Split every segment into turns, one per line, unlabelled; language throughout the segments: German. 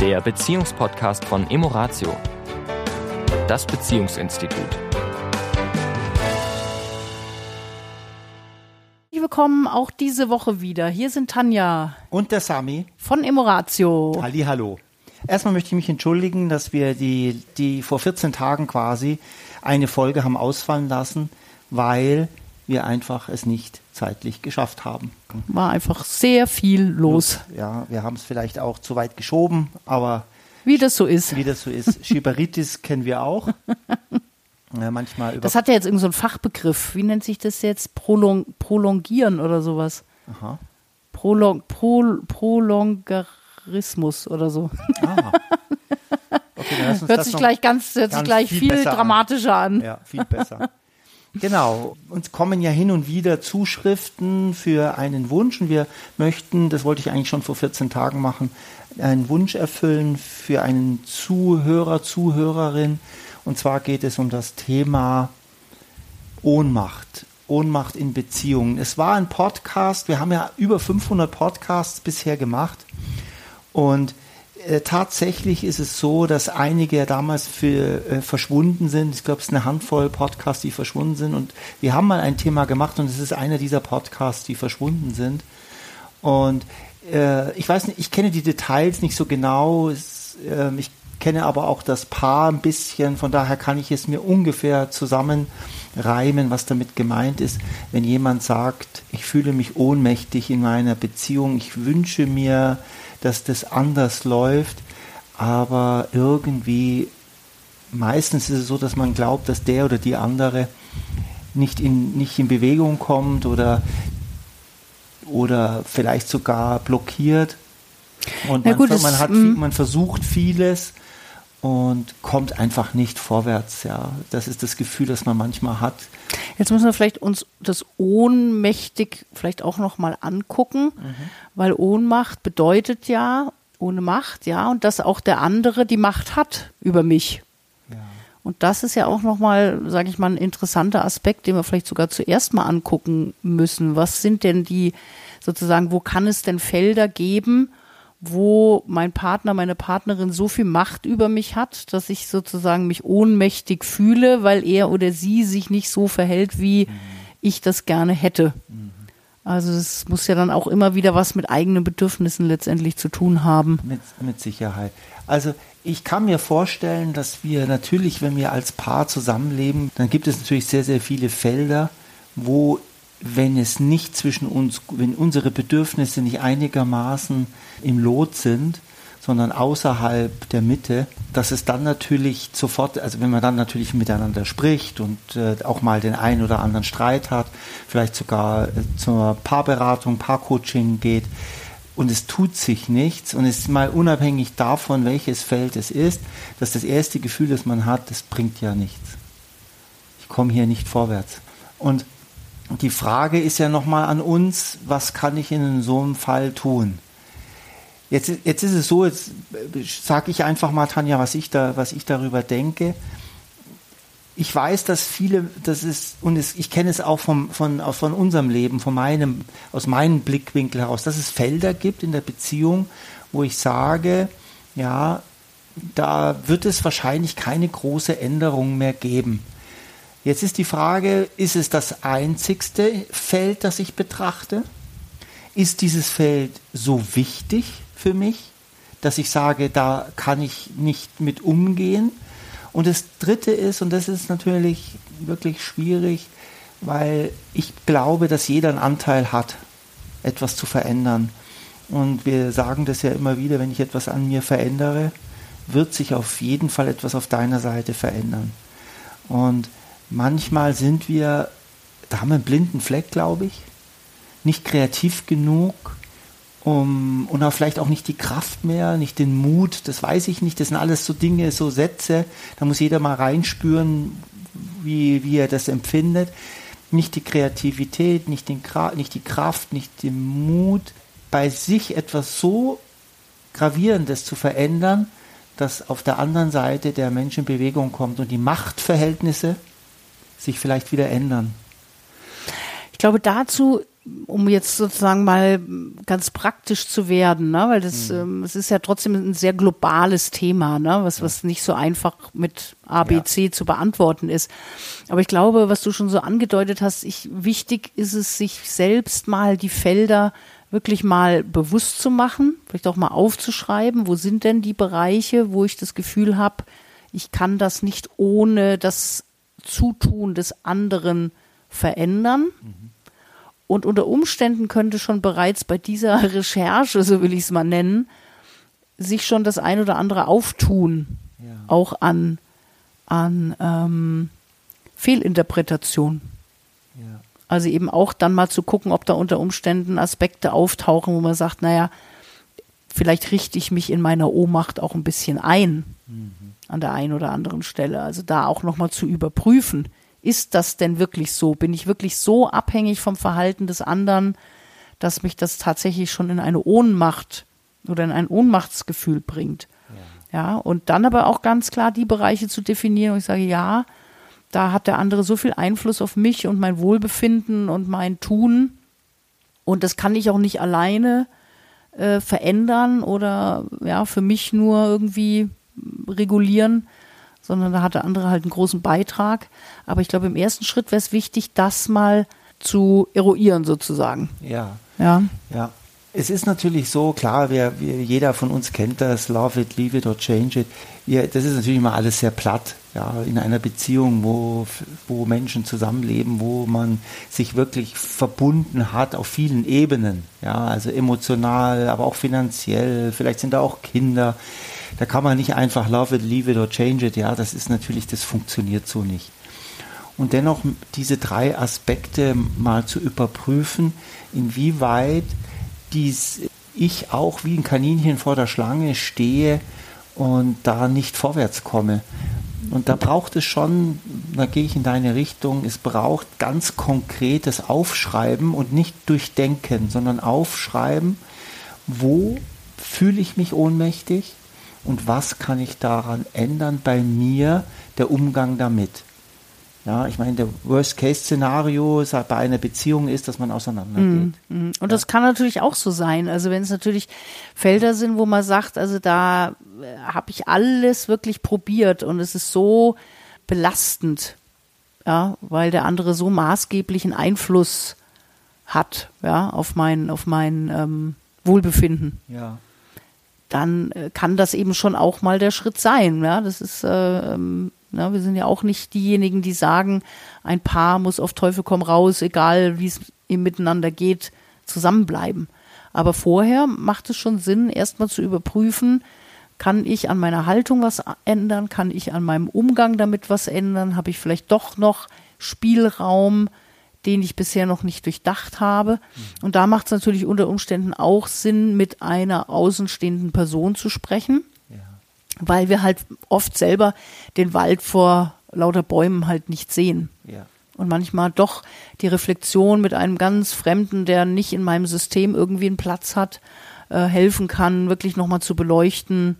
der Beziehungspodcast von Emoratio, das Beziehungsinstitut.
Willkommen auch diese Woche wieder. Hier sind Tanja
Und der Sami.
von Emoratio.
Halli, hallo. Erstmal möchte ich mich entschuldigen, dass wir die, die vor 14 Tagen quasi eine Folge haben ausfallen lassen, weil wir einfach es nicht zeitlich geschafft haben.
War einfach sehr viel los,
Ja, wir haben es vielleicht auch zu weit geschoben, aber
wie das so ist.
wie das so ist, Schiberitis kennen wir auch. Ja, manchmal über
Das hat ja jetzt irgendeinen so einen Fachbegriff. Wie nennt sich das jetzt? Prolong prolongieren oder sowas.
Aha.
Prolong Prol Prolongarismus oder so.
Ah. Okay,
Hört
das
sich gleich ganz, hört sich gleich
viel
viel,
besser an.
dramatischer an.
Ja, viel besser. Genau. Uns kommen ja hin und wieder Zuschriften für einen Wunsch und wir möchten, das wollte ich eigentlich schon vor 14 Tagen machen, einen Wunsch erfüllen für einen Zuhörer, Zuhörerin. Und zwar geht es um das Thema Ohnmacht. Ohnmacht in Beziehungen. Es war ein Podcast, wir haben ja über 500 Podcasts bisher gemacht und äh, tatsächlich ist es so, dass einige ja damals für äh, verschwunden sind. Ich glaube, es ist eine Handvoll Podcasts, die verschwunden sind. Und wir haben mal ein Thema gemacht und es ist einer dieser Podcasts, die verschwunden sind. Und äh, ich weiß nicht, ich kenne die Details nicht so genau. Es, ähm, ich kenne aber auch das Paar ein bisschen. Von daher kann ich es mir ungefähr zusammenreimen, was damit gemeint ist, wenn jemand sagt, ich fühle mich ohnmächtig in meiner Beziehung. Ich wünsche mir, dass das anders läuft, aber irgendwie meistens ist es so, dass man glaubt, dass der oder die andere nicht in, nicht in Bewegung kommt oder, oder vielleicht sogar blockiert. Und man,
gut,
man, hat
mm.
man versucht vieles und kommt einfach nicht vorwärts. Ja, das ist das Gefühl, das man manchmal hat.
Jetzt müssen wir vielleicht uns das ohnmächtig vielleicht auch noch mal angucken, weil Ohnmacht bedeutet ja ohne Macht, ja, und dass auch der andere die Macht hat über mich.
Ja.
Und das ist ja auch nochmal, sage ich mal, ein interessanter Aspekt, den wir vielleicht sogar zuerst mal angucken müssen. Was sind denn die, sozusagen, wo kann es denn Felder geben, wo mein Partner, meine Partnerin so viel Macht über mich hat, dass ich sozusagen mich ohnmächtig fühle, weil er oder sie sich nicht so verhält, wie ich das gerne hätte. Also es muss ja dann auch immer wieder was mit eigenen Bedürfnissen letztendlich zu tun haben.
Mit, mit Sicherheit. Also ich kann mir vorstellen, dass wir natürlich, wenn wir als Paar zusammenleben, dann gibt es natürlich sehr, sehr viele Felder, wo, wenn es nicht zwischen uns, wenn unsere Bedürfnisse nicht einigermaßen im Lot sind, sondern außerhalb der Mitte, dass es dann natürlich sofort, also wenn man dann natürlich miteinander spricht und äh, auch mal den einen oder anderen Streit hat, vielleicht sogar äh, zur Paarberatung, Paarcoaching geht, und es tut sich nichts und es ist mal unabhängig davon, welches Feld es ist, dass das erste Gefühl, das man hat, das bringt ja nichts. Ich komme hier nicht vorwärts. Und die Frage ist ja nochmal an uns, was kann ich in so einem Fall tun? Jetzt, jetzt ist es so, jetzt sage ich einfach mal, Tanja, was ich, da, was ich darüber denke. Ich weiß, dass viele, das ist, und es, ich kenne es auch vom, von, von unserem Leben, von meinem, aus meinem Blickwinkel heraus, dass es Felder gibt in der Beziehung, wo ich sage, ja, da wird es wahrscheinlich keine große Änderung mehr geben. Jetzt ist die Frage, ist es das einzigste Feld, das ich betrachte? Ist dieses Feld so wichtig für mich, dass ich sage, da kann ich nicht mit umgehen? Und das Dritte ist, und das ist natürlich wirklich schwierig, weil ich glaube, dass jeder einen Anteil hat, etwas zu verändern. Und wir sagen das ja immer wieder, wenn ich etwas an mir verändere, wird sich auf jeden Fall etwas auf deiner Seite verändern. Und manchmal sind wir, da haben wir einen blinden Fleck, glaube ich, nicht kreativ genug um, und auch vielleicht auch nicht die Kraft mehr, nicht den Mut, das weiß ich nicht. Das sind alles so Dinge, so Sätze, da muss jeder mal reinspüren, wie, wie er das empfindet. Nicht die Kreativität, nicht, den, nicht die Kraft, nicht den Mut, bei sich etwas so Gravierendes zu verändern, dass auf der anderen Seite der Mensch in Bewegung kommt und die Machtverhältnisse sich vielleicht wieder ändern.
Ich glaube, dazu um jetzt sozusagen mal ganz praktisch zu werden, ne? weil das, mhm. ähm, es ist ja trotzdem ein sehr globales Thema, ne? was, was nicht so einfach mit ABC ja. zu beantworten ist. Aber ich glaube, was du schon so angedeutet hast, ich, wichtig ist es, sich selbst mal die Felder wirklich mal bewusst zu machen, vielleicht auch mal aufzuschreiben, wo sind denn die Bereiche, wo ich das Gefühl habe, ich kann das nicht ohne das Zutun des anderen verändern. Mhm. Und unter Umständen könnte schon bereits bei dieser Recherche, so will ich es mal nennen, sich schon das ein oder andere auftun, ja. auch an, an ähm, Fehlinterpretation. Ja. Also eben auch dann mal zu gucken, ob da unter Umständen Aspekte auftauchen, wo man sagt, naja, vielleicht richte ich mich in meiner Ohnmacht auch ein bisschen ein mhm. An der einen oder anderen Stelle. Also da auch nochmal zu überprüfen, ist das denn wirklich so? Bin ich wirklich so abhängig vom Verhalten des anderen, dass mich das tatsächlich schon in eine Ohnmacht oder in ein Ohnmachtsgefühl bringt? Ja, ja und dann aber auch ganz klar die Bereiche zu definieren, wo ich sage, ja, da hat der andere so viel Einfluss auf mich und mein Wohlbefinden und mein Tun. Und das kann ich auch nicht alleine äh, verändern oder ja, für mich nur irgendwie regulieren, sondern da hat der andere halt einen großen Beitrag. Aber ich glaube, im ersten Schritt wäre es wichtig, das mal zu eruieren sozusagen.
Ja. Ja. Ja. Es ist natürlich so, klar, wir, wir, jeder von uns kennt das, love it, leave it or change it. Ja, das ist natürlich immer alles sehr platt. Ja, in einer Beziehung, wo, wo Menschen zusammenleben, wo man sich wirklich verbunden hat auf vielen Ebenen. Ja, also emotional, aber auch finanziell. Vielleicht sind da auch Kinder. Da kann man nicht einfach love it, leave it or change it. Ja, das ist natürlich, das funktioniert so nicht. Und dennoch diese drei Aspekte mal zu überprüfen, inwieweit dies ich auch wie ein Kaninchen vor der Schlange stehe und da nicht vorwärts komme. Und da braucht es schon, da gehe ich in deine Richtung, es braucht ganz konkretes Aufschreiben und nicht durchdenken, sondern aufschreiben, wo fühle ich mich ohnmächtig, und was kann ich daran ändern bei mir, der Umgang damit. Ja, ich meine, der Worst-Case-Szenario bei einer Beziehung ist, dass man auseinandergeht.
Mm, mm. Und ja. das kann natürlich auch so sein. Also wenn es natürlich Felder sind, wo man sagt, also da äh, habe ich alles wirklich probiert und es ist so belastend, ja, weil der andere so maßgeblichen Einfluss hat, ja, auf mein, auf mein ähm, Wohlbefinden.
Ja
dann äh, kann das eben schon auch mal der Schritt sein. Ja, das ist, äh, ähm, na, wir sind ja auch nicht diejenigen, die sagen, ein Paar muss auf Teufel komm raus, egal wie es ihm miteinander geht, zusammenbleiben. Aber vorher macht es schon Sinn, erstmal zu überprüfen, kann ich an meiner Haltung was ändern, kann ich an meinem Umgang damit was ändern, habe ich vielleicht doch noch Spielraum, den ich bisher noch nicht durchdacht habe. Und da macht es natürlich unter Umständen auch Sinn, mit einer außenstehenden Person zu sprechen, ja. weil wir halt oft selber den Wald vor lauter Bäumen halt nicht sehen.
Ja.
Und manchmal doch die Reflexion mit einem ganz Fremden, der nicht in meinem System irgendwie einen Platz hat, äh, helfen kann, wirklich nochmal zu beleuchten,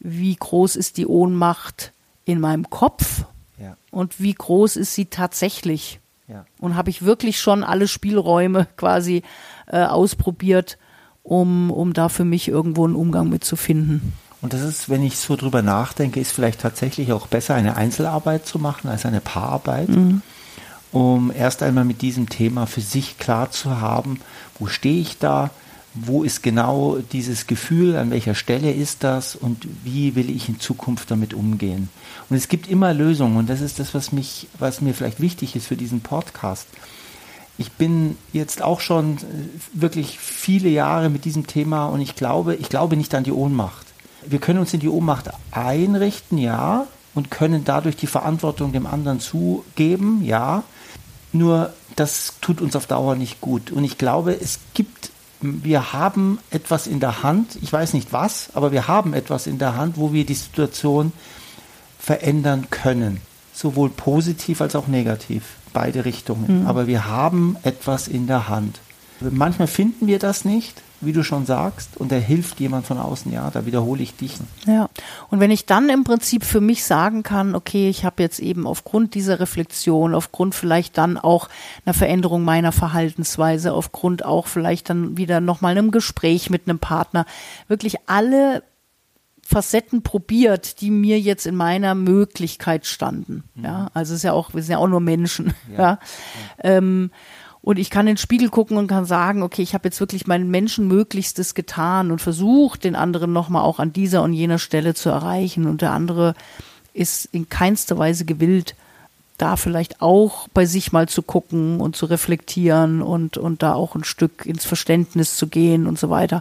wie groß ist die Ohnmacht in meinem Kopf ja. und wie groß ist sie tatsächlich.
Ja.
Und habe ich wirklich schon alle Spielräume quasi äh, ausprobiert, um, um da für mich irgendwo einen Umgang mit zu finden.
Und das ist, wenn ich so drüber nachdenke, ist vielleicht tatsächlich auch besser, eine Einzelarbeit zu machen als eine Paararbeit, mhm. um erst einmal mit diesem Thema für sich klar zu haben, wo stehe ich da, wo ist genau dieses Gefühl, an welcher Stelle ist das und wie will ich in Zukunft damit umgehen. Und es gibt immer Lösungen und das ist das, was mich, was mir vielleicht wichtig ist für diesen Podcast. Ich bin jetzt auch schon wirklich viele Jahre mit diesem Thema und ich glaube, ich glaube nicht an die Ohnmacht. Wir können uns in die Ohnmacht einrichten, ja, und können dadurch die Verantwortung dem anderen zugeben, ja. Nur das tut uns auf Dauer nicht gut. Und ich glaube, es gibt wir haben etwas in der Hand, ich weiß nicht was, aber wir haben etwas in der Hand, wo wir die Situation verändern können. Sowohl positiv als auch negativ, beide Richtungen. Mhm. Aber wir haben etwas in der Hand. Manchmal finden wir das nicht, wie du schon sagst, und da hilft jemand von außen, ja, da wiederhole ich dich.
Ja, und wenn ich dann im Prinzip für mich sagen kann, okay, ich habe jetzt eben aufgrund dieser Reflexion, aufgrund vielleicht dann auch einer Veränderung meiner Verhaltensweise, aufgrund auch vielleicht dann wieder nochmal einem Gespräch mit einem Partner, wirklich alle Facetten probiert, die mir jetzt in meiner Möglichkeit standen. Mhm. Ja, also es ist ja auch, wir sind ja auch nur Menschen. Ja. ja. Ähm, und ich kann in den Spiegel gucken und kann sagen, okay, ich habe jetzt wirklich mein Menschenmöglichstes getan und versucht, den anderen nochmal auch an dieser und jener Stelle zu erreichen. Und der andere ist in keinster Weise gewillt, da vielleicht auch bei sich mal zu gucken und zu reflektieren und, und da auch ein Stück ins Verständnis zu gehen und so weiter.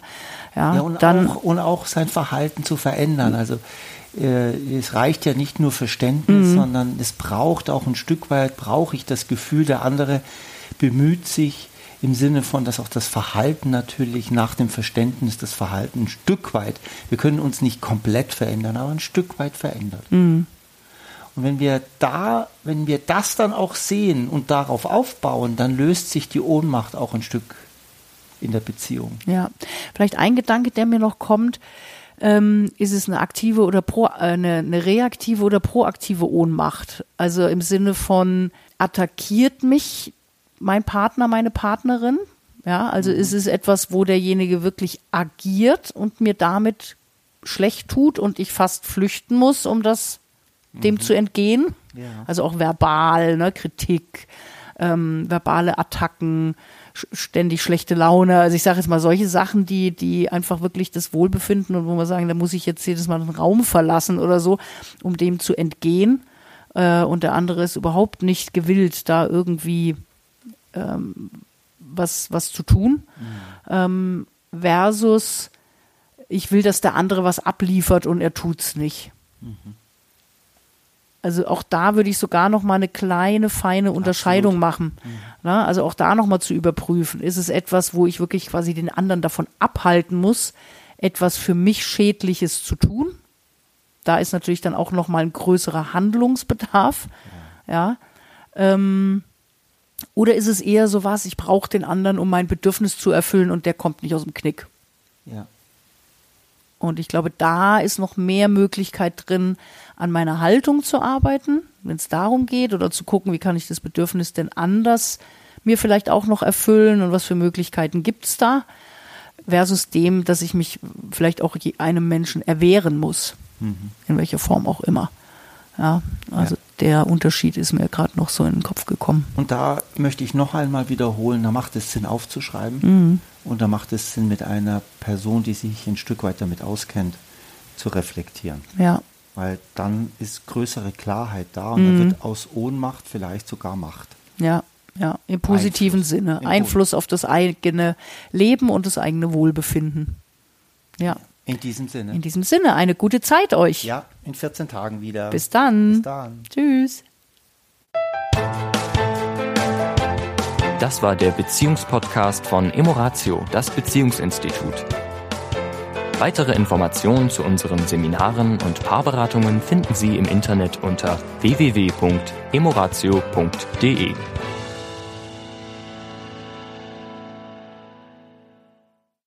Ja,
ja und, dann, auch, und auch sein Verhalten zu verändern. Also äh, es reicht ja nicht nur Verständnis, mhm. sondern es braucht auch ein Stück weit, brauche ich das Gefühl, der andere bemüht sich im Sinne von, dass auch das Verhalten natürlich nach dem Verständnis das Verhalten ein Stück weit, wir können uns nicht komplett verändern, aber ein Stück weit verändert. Mhm. Und wenn wir da, wenn wir das dann auch sehen und darauf aufbauen, dann löst sich die Ohnmacht auch ein Stück in der Beziehung.
Ja, vielleicht ein Gedanke, der mir noch kommt, ähm, ist es eine aktive oder pro, äh, eine, eine reaktive oder proaktive Ohnmacht? Also im Sinne von attackiert mich mein Partner, meine Partnerin. Ja, also mhm. ist es etwas, wo derjenige wirklich agiert und mir damit schlecht tut und ich fast flüchten muss, um das dem mhm. zu entgehen. Ja. Also auch verbal, ne, Kritik, ähm, verbale Attacken, ständig schlechte Laune. Also ich sage jetzt mal solche Sachen, die, die einfach wirklich das Wohlbefinden und wo wir sagen, da muss ich jetzt jedes Mal den Raum verlassen oder so, um dem zu entgehen. Äh, und der andere ist überhaupt nicht gewillt, da irgendwie ähm, was, was zu tun, mhm. ähm, versus ich will, dass der andere was abliefert und er tut's nicht. Mhm. Also auch da würde ich sogar noch mal eine kleine, feine Unterscheidung Absolut. machen. Mhm. Na, also auch da noch mal zu überprüfen. Ist es etwas, wo ich wirklich quasi den anderen davon abhalten muss, etwas für mich Schädliches zu tun? Da ist natürlich dann auch noch mal ein größerer Handlungsbedarf. Ja. ja. Ähm, oder ist es eher so was, ich brauche den anderen, um mein Bedürfnis zu erfüllen und der kommt nicht aus dem Knick?
Ja.
Und ich glaube, da ist noch mehr Möglichkeit drin, an meiner Haltung zu arbeiten, wenn es darum geht, oder zu gucken, wie kann ich das Bedürfnis denn anders mir vielleicht auch noch erfüllen und was für Möglichkeiten gibt es da, versus dem, dass ich mich vielleicht auch einem Menschen erwehren muss, mhm. in welcher Form auch immer. Ja, also ja. Der Unterschied ist mir gerade noch so in den Kopf gekommen.
Und da möchte ich noch einmal wiederholen, da macht es Sinn aufzuschreiben mhm. und da macht es Sinn mit einer Person, die sich ein Stück weit damit auskennt, zu reflektieren.
Ja.
Weil dann ist größere Klarheit da und mhm. dann wird aus Ohnmacht vielleicht sogar Macht.
Ja, ja, im positiven Einfluss. Sinne. Im Einfluss auf das eigene Leben und das eigene Wohlbefinden. Ja.
In diesem Sinne.
In diesem Sinne, eine gute Zeit euch.
Ja, in 14 Tagen wieder.
Bis dann. Bis dann. Tschüss.
Das war der Beziehungspodcast von Emoratio, das Beziehungsinstitut. Weitere Informationen zu unseren Seminaren und Paarberatungen finden Sie im Internet unter www.emoratio.de.